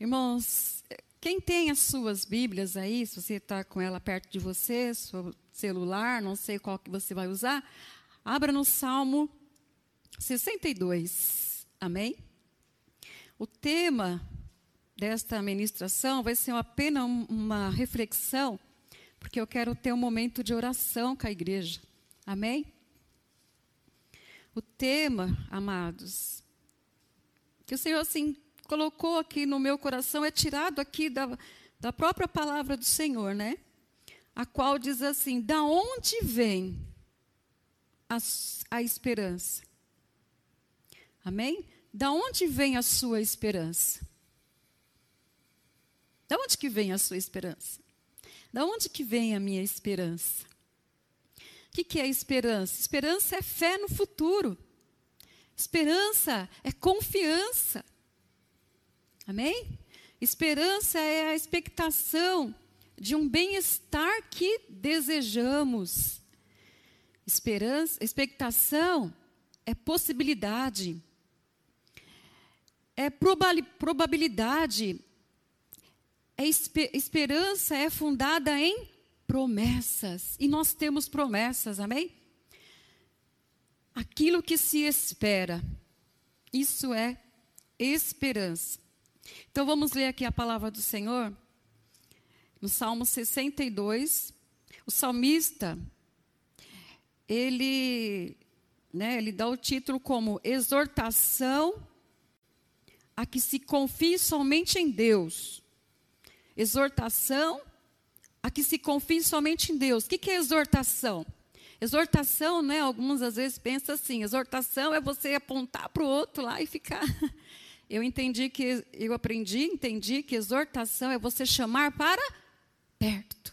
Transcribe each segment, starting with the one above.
Irmãos, quem tem as suas Bíblias aí, se você está com ela perto de você, seu celular, não sei qual que você vai usar, abra no Salmo 62. Amém? O tema desta ministração vai ser apenas uma reflexão, porque eu quero ter um momento de oração com a igreja. Amém? O tema, amados, que o Senhor assim colocou aqui no meu coração é tirado aqui da, da própria palavra do Senhor, né? A qual diz assim: da onde vem a, a esperança? Amém? Da onde vem a sua esperança? Da onde que vem a sua esperança? Da onde que vem a minha esperança? O que, que é esperança? Esperança é fé no futuro. Esperança é confiança. Amém? Esperança é a expectação de um bem-estar que desejamos. Esperança, expectação é possibilidade. É probabilidade. É esper esperança é fundada em promessas. E nós temos promessas, amém? Aquilo que se espera, isso é esperança. Então vamos ler aqui a palavra do Senhor, no Salmo 62. O salmista, ele, né, ele dá o título como exortação a que se confie somente em Deus. Exortação a que se confie somente em Deus. O que é exortação? Exortação, né? Alguns às vezes pensam assim: exortação é você apontar para o outro lá e ficar. Eu entendi que, eu aprendi, entendi que exortação é você chamar para perto.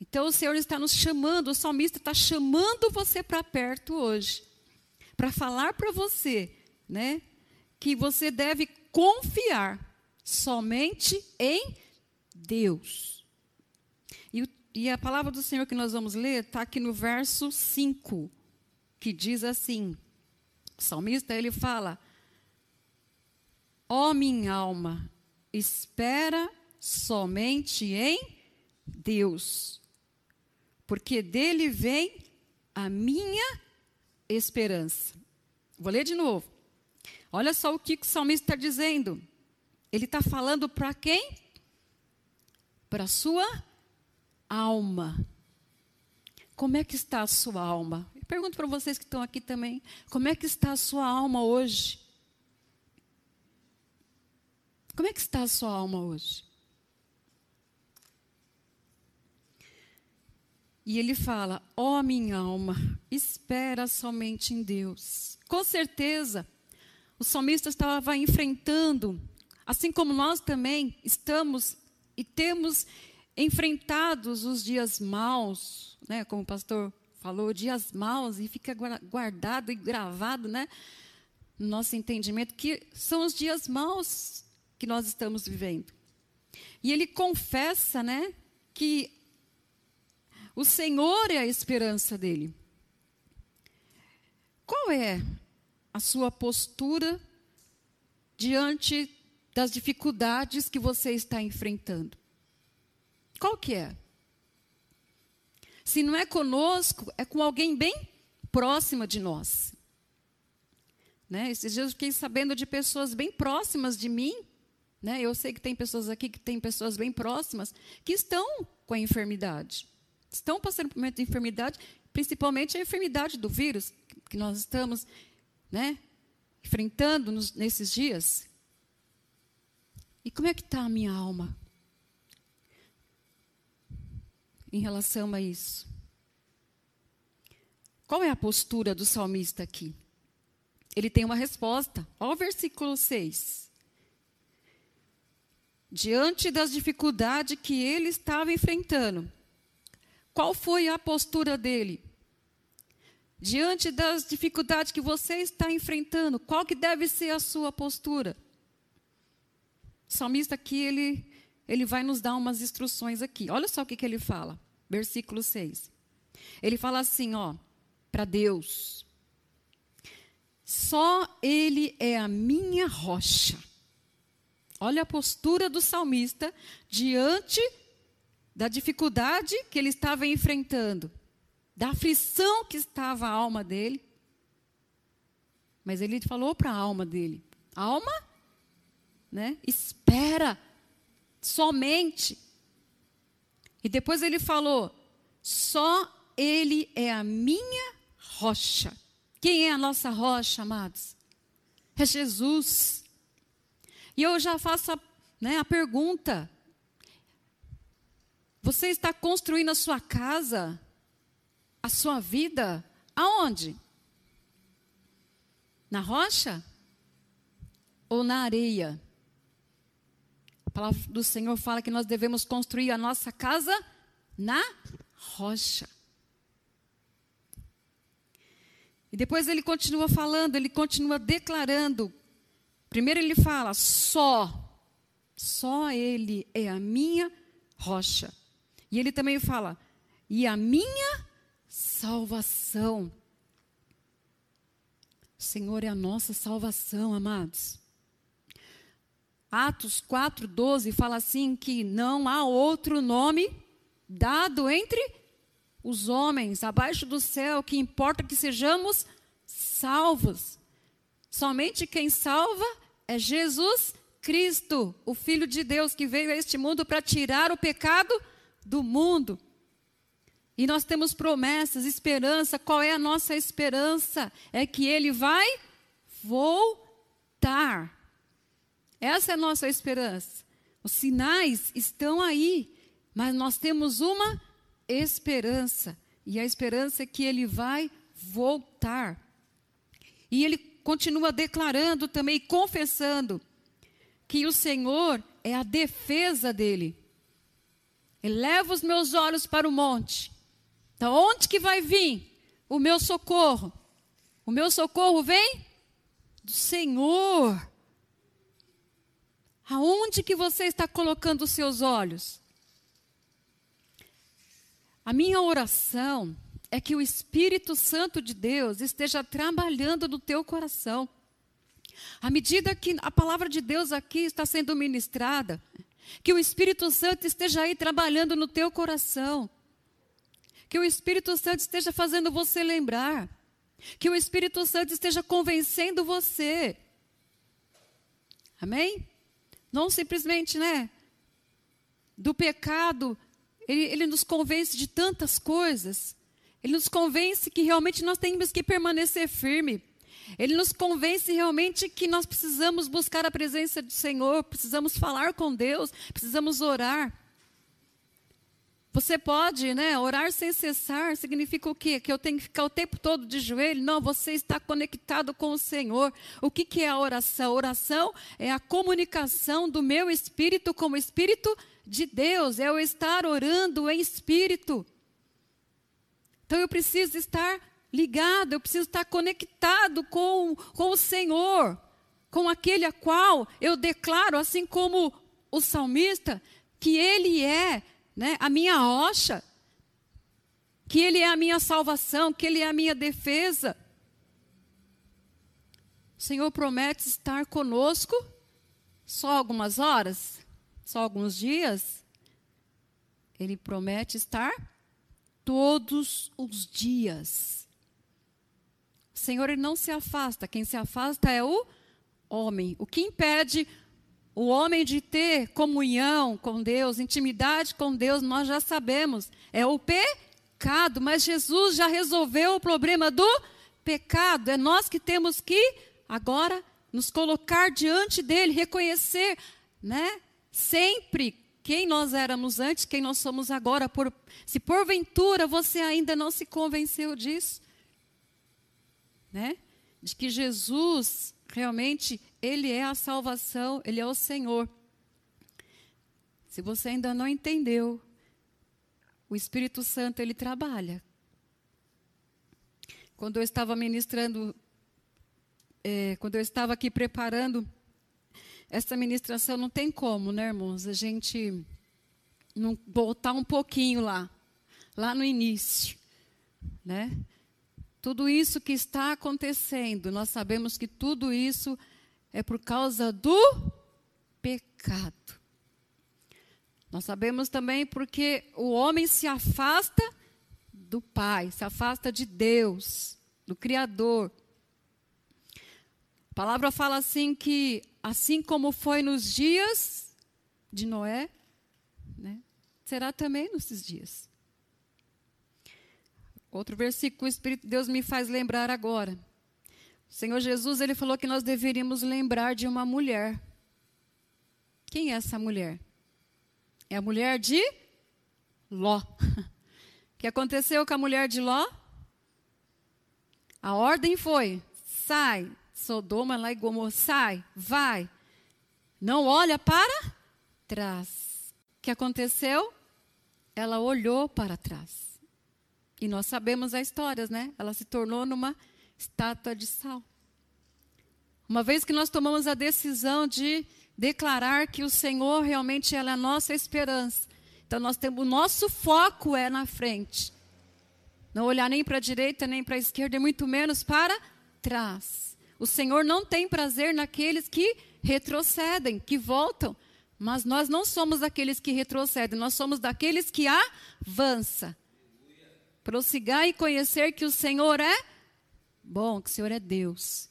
Então o Senhor está nos chamando, o salmista está chamando você para perto hoje, para falar para você, né, que você deve confiar somente em Deus. E, e a palavra do Senhor que nós vamos ler está aqui no verso 5, que diz assim: o salmista ele fala: Ó oh, minha alma, espera somente em Deus, porque dele vem a minha esperança. Vou ler de novo. Olha só o que o salmista está dizendo. Ele está falando para quem? Para a sua alma. Como é que está a sua alma? Eu pergunto para vocês que estão aqui também. Como é que está a sua alma hoje? Como é que está a sua alma hoje? E ele fala: Ó oh, minha alma, espera somente em Deus. Com certeza, o salmista estava enfrentando, assim como nós também estamos e temos enfrentados os dias maus, né, como o pastor falou, dias maus, e fica guardado e gravado né, no nosso entendimento, que são os dias maus que nós estamos vivendo. E ele confessa né, que o Senhor é a esperança dele. Qual é a sua postura diante das dificuldades que você está enfrentando? Qual que é? Se não é conosco, é com alguém bem próxima de nós. Né? Esses dias eu fiquei sabendo de pessoas bem próximas de mim. Né? Eu sei que tem pessoas aqui que têm pessoas bem próximas que estão com a enfermidade. Estão passando por um momento de enfermidade, principalmente a enfermidade do vírus que nós estamos né, enfrentando nos, nesses dias. E como é que está a minha alma? em relação a isso? Qual é a postura do salmista aqui? Ele tem uma resposta. Olha o versículo 6. Diante das dificuldades que ele estava enfrentando, qual foi a postura dele? Diante das dificuldades que você está enfrentando, qual que deve ser a sua postura? O salmista aqui, ele ele vai nos dar umas instruções aqui. Olha só o que, que ele fala, versículo 6. Ele fala assim, ó, para Deus: Só Ele é a minha rocha. Olha a postura do salmista diante da dificuldade que ele estava enfrentando, da aflição que estava a alma dele. Mas ele falou para a alma dele: alma, né? Espera somente. E depois ele falou: só ele é a minha rocha. Quem é a nossa rocha, amados? É Jesus. E eu já faço a, né, a pergunta: você está construindo a sua casa, a sua vida, aonde? Na rocha? Ou na areia? A palavra do Senhor fala que nós devemos construir a nossa casa na rocha. E depois ele continua falando, ele continua declarando. Primeiro ele fala: só, só ele é a minha rocha. E ele também fala: e a minha salvação. O Senhor é a nossa salvação, amados. Atos 4:12 fala assim que não há outro nome dado entre os homens abaixo do céu que importa que sejamos salvos. Somente quem salva é Jesus Cristo, o filho de Deus que veio a este mundo para tirar o pecado do mundo. E nós temos promessas, esperança. Qual é a nossa esperança? É que ele vai voltar. Essa é a nossa esperança. Os sinais estão aí, mas nós temos uma esperança. E a esperança é que ele vai voltar. E ele continua declarando também, confessando, que o Senhor é a defesa dele. Eleva os meus olhos para o monte. Da onde que vai vir o meu socorro? O meu socorro vem do Senhor. Aonde que você está colocando os seus olhos? A minha oração é que o Espírito Santo de Deus esteja trabalhando no teu coração. À medida que a palavra de Deus aqui está sendo ministrada, que o Espírito Santo esteja aí trabalhando no teu coração. Que o Espírito Santo esteja fazendo você lembrar. Que o Espírito Santo esteja convencendo você. Amém? Não simplesmente, né? Do pecado. Ele, ele nos convence de tantas coisas. Ele nos convence que realmente nós temos que permanecer firme. Ele nos convence realmente que nós precisamos buscar a presença do Senhor, precisamos falar com Deus, precisamos orar. Você pode, né, orar sem cessar, significa o quê? Que eu tenho que ficar o tempo todo de joelho? Não, você está conectado com o Senhor. O que, que é a oração? A oração é a comunicação do meu espírito com o espírito de Deus, é eu estar orando em espírito. Então eu preciso estar ligado, eu preciso estar conectado com, com o Senhor, com aquele a qual eu declaro, assim como o salmista, que Ele é né, a minha rocha, que Ele é a minha salvação, que Ele é a minha defesa. O Senhor promete estar conosco só algumas horas, só alguns dias. Ele promete estar todos os dias. Senhor ele não se afasta, quem se afasta é o homem. O que impede o homem de ter comunhão com Deus, intimidade com Deus, nós já sabemos, é o pecado, mas Jesus já resolveu o problema do pecado. É nós que temos que agora nos colocar diante dele, reconhecer, né? Sempre quem nós éramos antes, quem nós somos agora. Por, se porventura você ainda não se convenceu disso, né? De que Jesus realmente ele é a salvação, ele é o Senhor. Se você ainda não entendeu, o Espírito Santo ele trabalha. Quando eu estava ministrando, é, quando eu estava aqui preparando essa ministração, não tem como, né, irmãos? A gente não voltar um pouquinho lá, lá no início, né? Tudo isso que está acontecendo, nós sabemos que tudo isso é por causa do pecado. Nós sabemos também porque o homem se afasta do Pai, se afasta de Deus, do Criador. A palavra fala assim que assim como foi nos dias de Noé, né, será também nesses dias. Outro versículo, o Espírito de Deus me faz lembrar agora. O Senhor Jesus, ele falou que nós deveríamos lembrar de uma mulher. Quem é essa mulher? É a mulher de Ló. O que aconteceu com a mulher de Ló? A ordem foi: sai, Sodoma lá e Gomorra, sai, vai. Não olha para trás. O que aconteceu? Ela olhou para trás. E nós sabemos as histórias, né? Ela se tornou numa estátua de sal. Uma vez que nós tomamos a decisão de declarar que o Senhor realmente é a nossa esperança, então nós temos o nosso foco é na frente. Não olhar nem para a direita nem para a esquerda, e muito menos para trás. O Senhor não tem prazer naqueles que retrocedem, que voltam, mas nós não somos daqueles que retrocedem, nós somos daqueles que avançam. Prossigar e conhecer que o Senhor é bom, que o Senhor é Deus.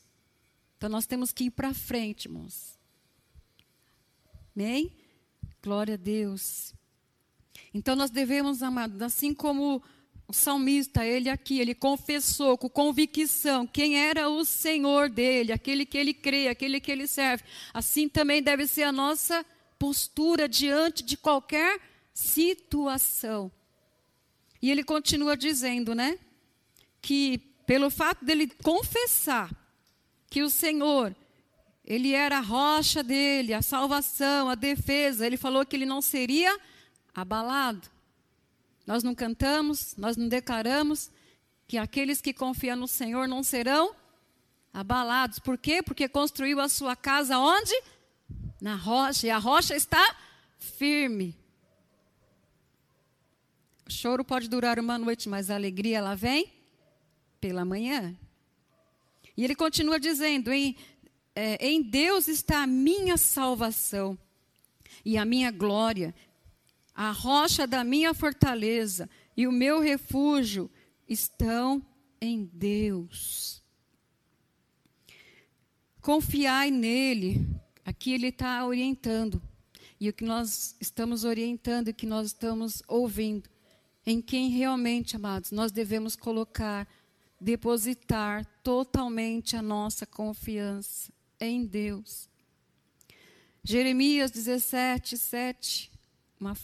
Então nós temos que ir para frente, irmãos. Amém? Glória a Deus. Então nós devemos, amados, assim como o salmista, ele aqui, ele confessou com convicção quem era o Senhor dele, aquele que ele crê, aquele que ele serve. Assim também deve ser a nossa postura diante de qualquer situação. E ele continua dizendo, né? Que pelo fato dele confessar que o Senhor, ele era a rocha dele, a salvação, a defesa, ele falou que ele não seria abalado. Nós não cantamos, nós não declaramos que aqueles que confiam no Senhor não serão abalados. Por quê? Porque construiu a sua casa onde? Na rocha, e a rocha está firme. O choro pode durar uma noite, mas a alegria ela vem pela manhã. E ele continua dizendo: em, é, em Deus está a minha salvação e a minha glória, a rocha da minha fortaleza e o meu refúgio estão em Deus. Confiai nele. Aqui ele está orientando. E o que nós estamos orientando e o que nós estamos ouvindo, em quem realmente, amados, nós devemos colocar depositar totalmente a nossa confiança em Deus. Jeremias 17, 7, uma,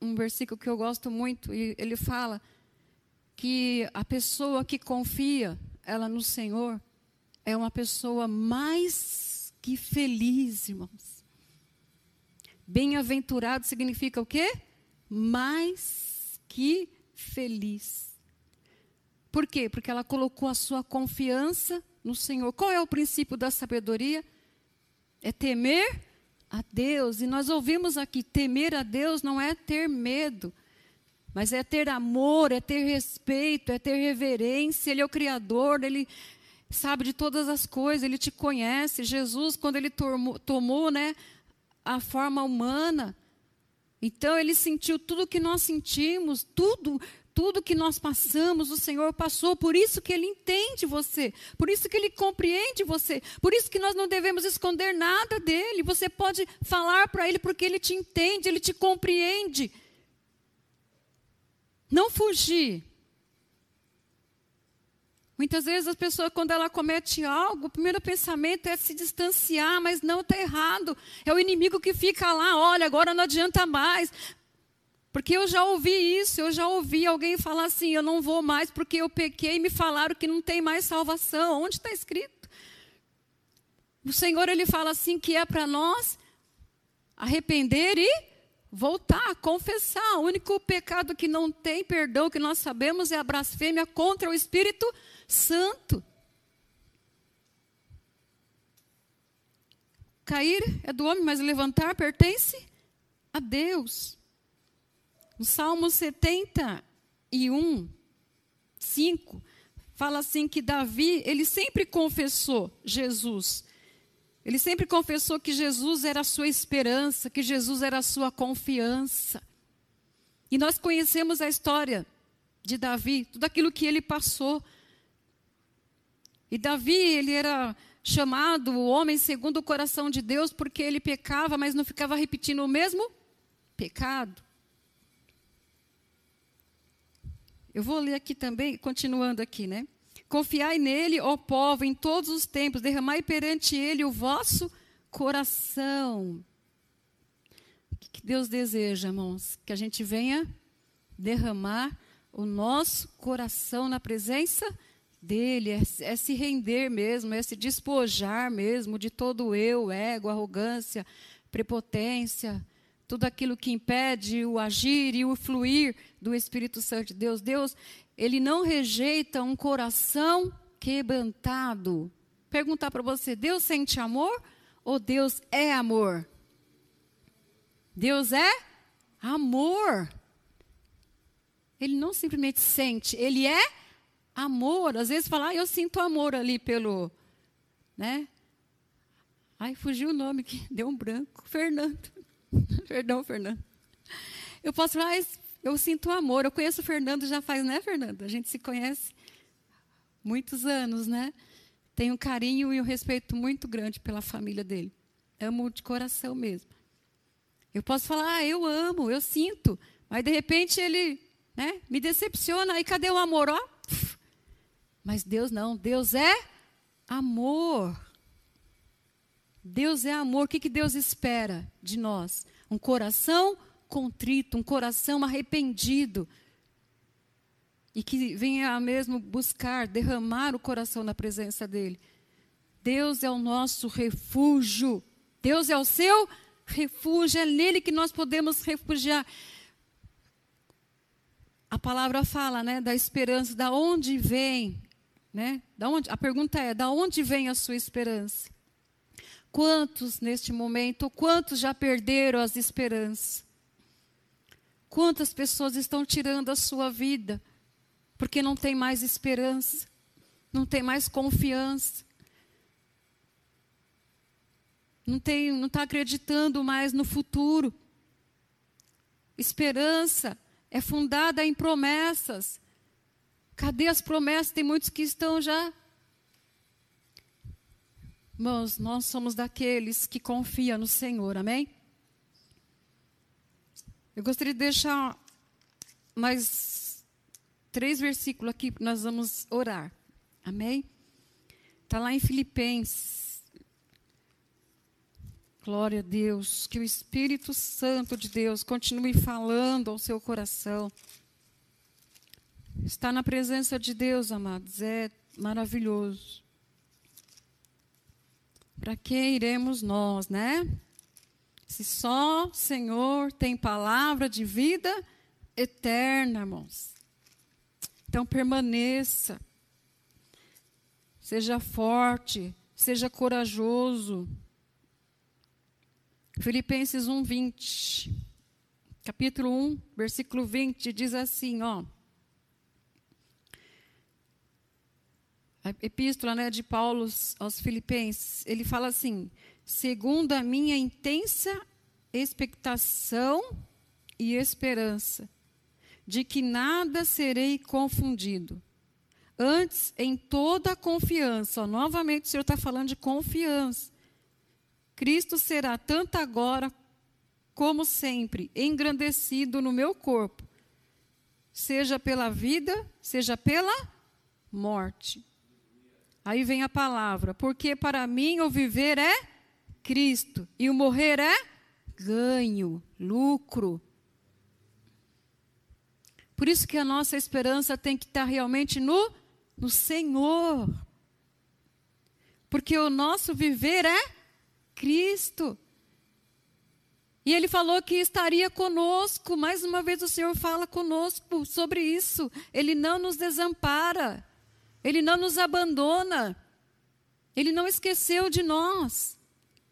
um versículo que eu gosto muito, e ele fala que a pessoa que confia ela no Senhor é uma pessoa mais que feliz, irmãos. Bem-aventurado significa o quê? Mais que feliz. Por quê? Porque ela colocou a sua confiança no Senhor. Qual é o princípio da sabedoria? É temer a Deus. E nós ouvimos aqui: temer a Deus não é ter medo, mas é ter amor, é ter respeito, é ter reverência. Ele é o Criador, ele sabe de todas as coisas, ele te conhece. Jesus, quando ele tomou, tomou né, a forma humana, então ele sentiu tudo que nós sentimos, tudo, tudo que nós passamos, o Senhor passou, por isso que Ele entende você, por isso que Ele compreende você, por isso que nós não devemos esconder nada dele. Você pode falar para Ele porque Ele te entende, Ele te compreende. Não fugir. Muitas vezes a pessoa, quando ela comete algo, o primeiro pensamento é se distanciar, mas não está errado. É o inimigo que fica lá, olha, agora não adianta mais. Porque eu já ouvi isso, eu já ouvi alguém falar assim: eu não vou mais porque eu pequei e me falaram que não tem mais salvação. Onde está escrito? O Senhor ele fala assim que é para nós arrepender e voltar, confessar. O único pecado que não tem perdão que nós sabemos é a blasfêmia contra o Espírito Santo. Cair é do homem, mas levantar pertence a Deus. No Salmo 71, 5, fala assim que Davi, ele sempre confessou Jesus. Ele sempre confessou que Jesus era a sua esperança, que Jesus era a sua confiança. E nós conhecemos a história de Davi, tudo aquilo que ele passou. E Davi, ele era chamado o homem segundo o coração de Deus porque ele pecava, mas não ficava repetindo o mesmo pecado. Eu vou ler aqui também, continuando aqui, né? Confiai nele, ó povo, em todos os tempos, derramai perante ele o vosso coração. O que Deus deseja, irmãos? Que a gente venha derramar o nosso coração na presença dele, é, é, se render mesmo, é se despojar mesmo de todo eu, ego, arrogância, prepotência, tudo aquilo que impede o agir e o fluir do Espírito Santo de Deus. Deus, ele não rejeita um coração quebrantado. Perguntar para você, Deus sente amor ou Deus é amor? Deus é amor. Ele não simplesmente sente, ele é amor. Às vezes fala, ah, eu sinto amor ali pelo, né? Ai, fugiu o nome que deu um branco. Fernando. Perdão, Fernando. Eu posso falar, ah, eu sinto amor. Eu conheço o Fernando já faz, né, Fernando? A gente se conhece muitos anos, né? Tenho um carinho e um respeito muito grande pela família dele. Amo de coração mesmo. Eu posso falar, ah, eu amo, eu sinto. Mas de repente ele né, me decepciona. E cadê o amor? Ó, mas Deus não, Deus é amor. Deus é amor. O que, que Deus espera de nós? Um coração contrito, um coração arrependido. E que venha mesmo buscar, derramar o coração na presença dEle. Deus é o nosso refúgio. Deus é o seu refúgio. É nele que nós podemos refugiar. A palavra fala, né, da esperança, da onde vem, né? Da onde? A pergunta é, da onde vem a sua esperança? Quantos neste momento, quantos já perderam as esperanças? Quantas pessoas estão tirando a sua vida porque não tem mais esperança, não tem mais confiança, não tem, não está acreditando mais no futuro. Esperança é fundada em promessas. Cadê as promessas? Tem muitos que estão já Irmãos, nós somos daqueles que confiam no Senhor, amém? Eu gostaria de deixar mais três versículos aqui nós vamos orar, amém? Está lá em Filipenses. Glória a Deus, que o Espírito Santo de Deus continue falando ao seu coração. Estar na presença de Deus, amados, é maravilhoso. Para que iremos nós, né? Se só Senhor tem palavra de vida eterna, irmãos. Então permaneça. Seja forte, seja corajoso. Filipenses 1, 20. Capítulo 1, versículo 20 diz assim, ó. A epístola né, de Paulo aos Filipenses, ele fala assim: segundo a minha intensa expectação e esperança, de que nada serei confundido. Antes, em toda a confiança, ó, novamente o Senhor está falando de confiança. Cristo será tanto agora como sempre engrandecido no meu corpo, seja pela vida, seja pela morte. Aí vem a palavra, porque para mim o viver é Cristo e o morrer é ganho, lucro. Por isso que a nossa esperança tem que estar realmente no, no Senhor. Porque o nosso viver é Cristo. E ele falou que estaria conosco. Mais uma vez o Senhor fala conosco sobre isso. Ele não nos desampara. Ele não nos abandona. Ele não esqueceu de nós.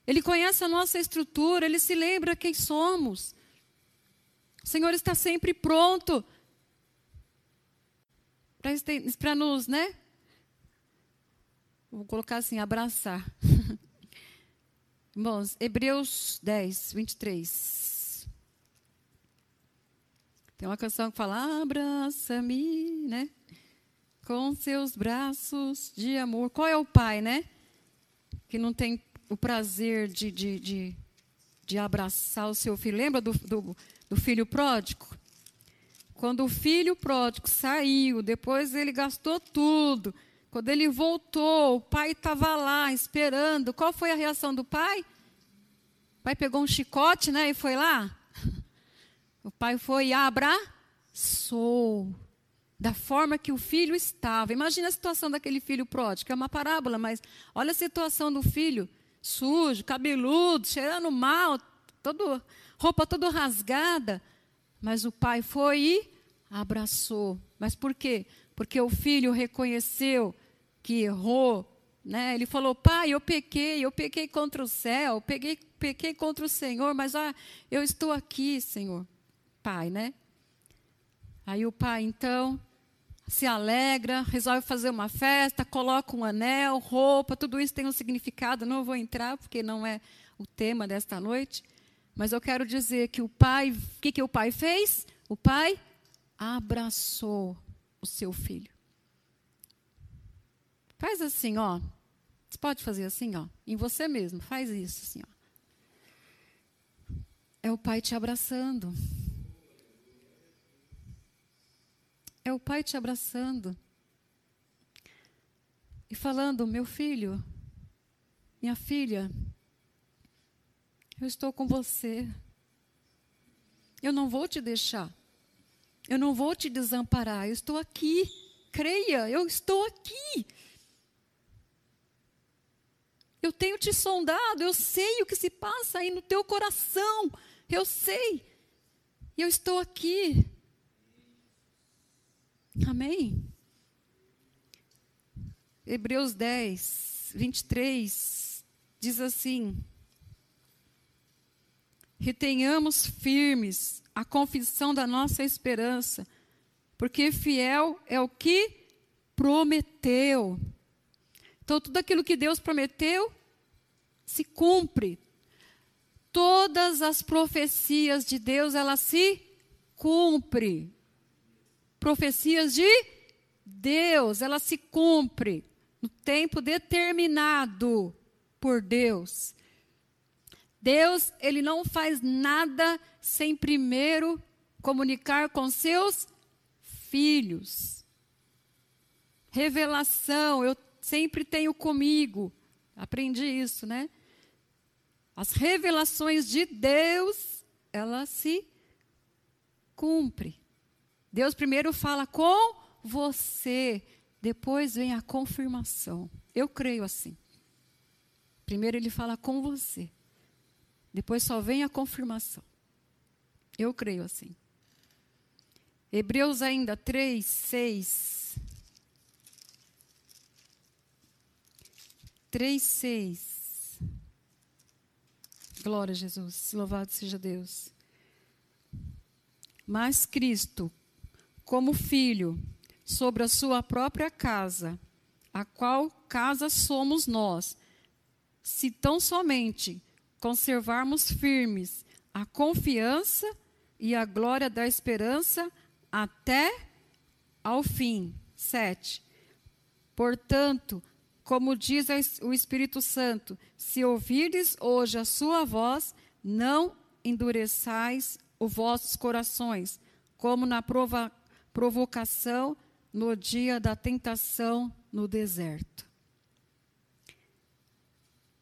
Ele conhece a nossa estrutura, ele se lembra quem somos. O Senhor está sempre pronto para nos, né? Vou colocar assim, abraçar. Irmãos, Hebreus 10, 23. Tem uma canção que fala: Abraça-me, né? Com seus braços de amor. Qual é o pai, né? Que não tem o prazer de, de, de, de abraçar o seu filho. Lembra do, do, do filho pródigo? Quando o filho pródigo saiu, depois ele gastou tudo quando ele voltou, o pai estava lá esperando. Qual foi a reação do pai? O pai pegou um chicote, né, e foi lá. O pai foi e abraçou da forma que o filho estava. Imagina a situação daquele filho pródigo, é uma parábola, mas olha a situação do filho, sujo, cabeludo, cheirando mal, todo, roupa toda rasgada. Mas o pai foi e abraçou. Mas por quê? Porque o filho reconheceu que errou, né? Ele falou: Pai, eu pequei, eu pequei contra o céu, peguei, pequei contra o Senhor, mas ah, eu estou aqui, Senhor. Pai, né? Aí o pai, então, se alegra, resolve fazer uma festa, coloca um anel, roupa, tudo isso tem um significado. Não vou entrar, porque não é o tema desta noite. Mas eu quero dizer que o pai, o que, que o pai fez? O pai abraçou o seu filho. Faz assim, ó. Você pode fazer assim, ó. Em você mesmo. Faz isso, assim, ó. É o pai te abraçando. É o pai te abraçando. E falando, meu filho, minha filha, eu estou com você. Eu não vou te deixar. Eu não vou te desamparar. Eu estou aqui. Creia, eu estou aqui. Eu tenho te sondado, eu sei o que se passa aí no teu coração. Eu sei. Eu estou aqui. Amém? Hebreus 10, 23 diz assim: Retenhamos firmes a confissão da nossa esperança, porque fiel é o que prometeu. Então, tudo aquilo que Deus prometeu se cumpre. Todas as profecias de Deus, elas se cumprem. Profecias de Deus, elas se cumprem no tempo determinado por Deus. Deus, ele não faz nada sem primeiro comunicar com seus filhos. Revelação, eu sempre tenho comigo. Aprendi isso, né? As revelações de Deus, elas se cumprem. Deus primeiro fala com você, depois vem a confirmação. Eu creio assim. Primeiro ele fala com você, depois só vem a confirmação. Eu creio assim. Hebreus ainda 3, 6. 3, 6. Glória a Jesus, louvado seja Deus. Mas Cristo, como filho, sobre a sua própria casa, a qual casa somos nós, se tão somente conservarmos firmes a confiança e a glória da esperança até ao fim. 7. Portanto, como diz o Espírito Santo: se ouvirdes hoje a sua voz, não endureçais os vossos corações, como na prova, provocação no dia da tentação no deserto.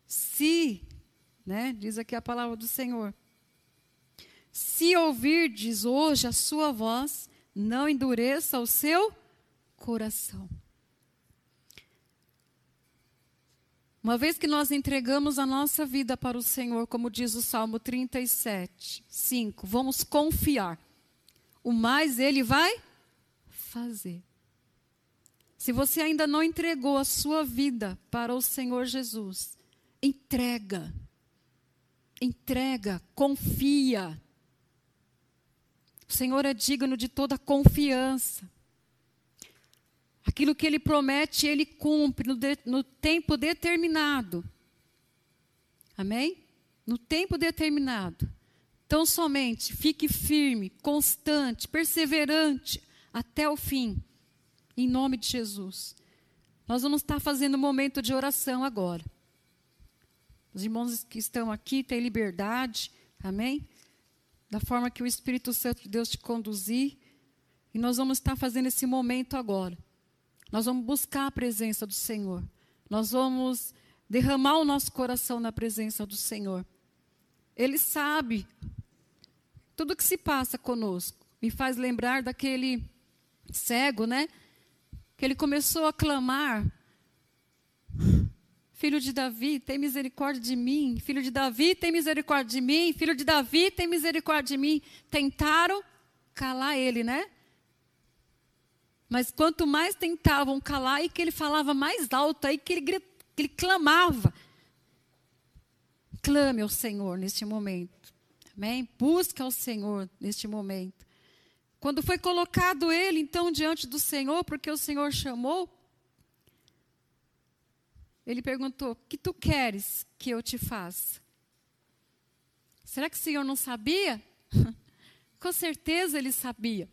Se, né, diz aqui a palavra do Senhor, se ouvirdes hoje a sua voz, não endureça o seu coração. Uma vez que nós entregamos a nossa vida para o Senhor, como diz o Salmo 37, 5, vamos confiar. O mais Ele vai fazer. Se você ainda não entregou a sua vida para o Senhor Jesus, entrega. Entrega, confia. O Senhor é digno de toda confiança. Aquilo que ele promete, ele cumpre no, de, no tempo determinado. Amém? no tempo determinado. Então, somente fique firme, constante, perseverante até o fim, em nome de Jesus. Nós vamos estar fazendo um momento de oração agora. Os irmãos que estão aqui têm liberdade, amém? Da forma que o Espírito Santo de Deus te conduzir. E nós vamos estar fazendo esse momento agora. Nós vamos buscar a presença do Senhor. Nós vamos derramar o nosso coração na presença do Senhor. Ele sabe tudo que se passa conosco. Me faz lembrar daquele cego, né? Que ele começou a clamar: Filho de Davi, tem misericórdia de mim. Filho de Davi, tem misericórdia de mim. Filho de Davi, tem misericórdia de mim. Tentaram calar ele, né? Mas quanto mais tentavam calar, e que ele falava mais alto, aí que ele, que ele clamava. Clame ao Senhor neste momento. Amém? Busca ao Senhor neste momento. Quando foi colocado ele, então, diante do Senhor, porque o Senhor chamou, ele perguntou: Que tu queres que eu te faça? Será que o Senhor não sabia? Com certeza ele sabia.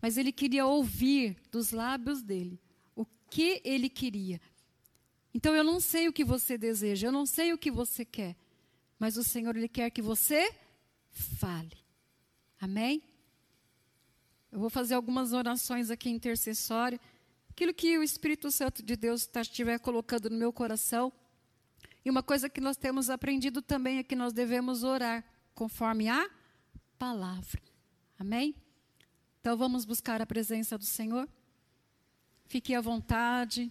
Mas ele queria ouvir dos lábios dele o que ele queria. Então eu não sei o que você deseja, eu não sei o que você quer, mas o Senhor ele quer que você fale. Amém? Eu vou fazer algumas orações aqui intercessórias, aquilo que o Espírito Santo de Deus tá, estiver colocando no meu coração. E uma coisa que nós temos aprendido também é que nós devemos orar conforme a palavra. Amém? Então vamos buscar a presença do Senhor. Fique à vontade.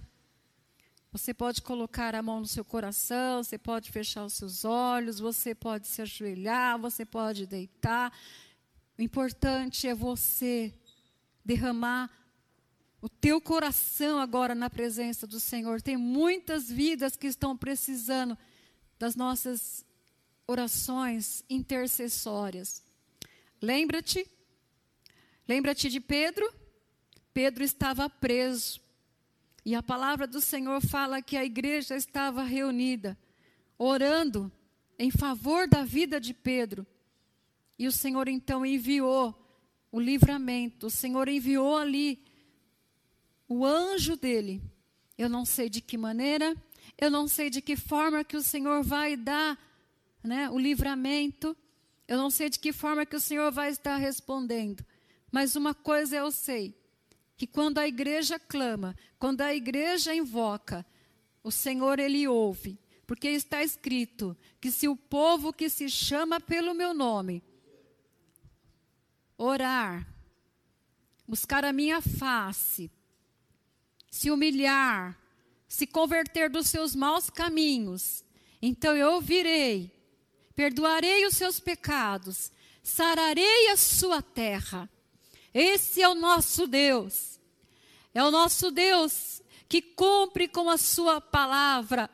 Você pode colocar a mão no seu coração, você pode fechar os seus olhos, você pode se ajoelhar, você pode deitar. O importante é você derramar o teu coração agora na presença do Senhor. Tem muitas vidas que estão precisando das nossas orações intercessórias. Lembra-te Lembra-te de Pedro? Pedro estava preso. E a palavra do Senhor fala que a igreja estava reunida, orando em favor da vida de Pedro. E o Senhor então enviou o livramento, o Senhor enviou ali o anjo dele. Eu não sei de que maneira, eu não sei de que forma que o Senhor vai dar né, o livramento, eu não sei de que forma que o Senhor vai estar respondendo. Mas uma coisa eu sei: que quando a igreja clama, quando a igreja invoca, o Senhor ele ouve. Porque está escrito que se o povo que se chama pelo meu nome orar, buscar a minha face, se humilhar, se converter dos seus maus caminhos, então eu ouvirei, perdoarei os seus pecados, sararei a sua terra. Esse é o nosso Deus. É o nosso Deus que cumpre com a sua palavra.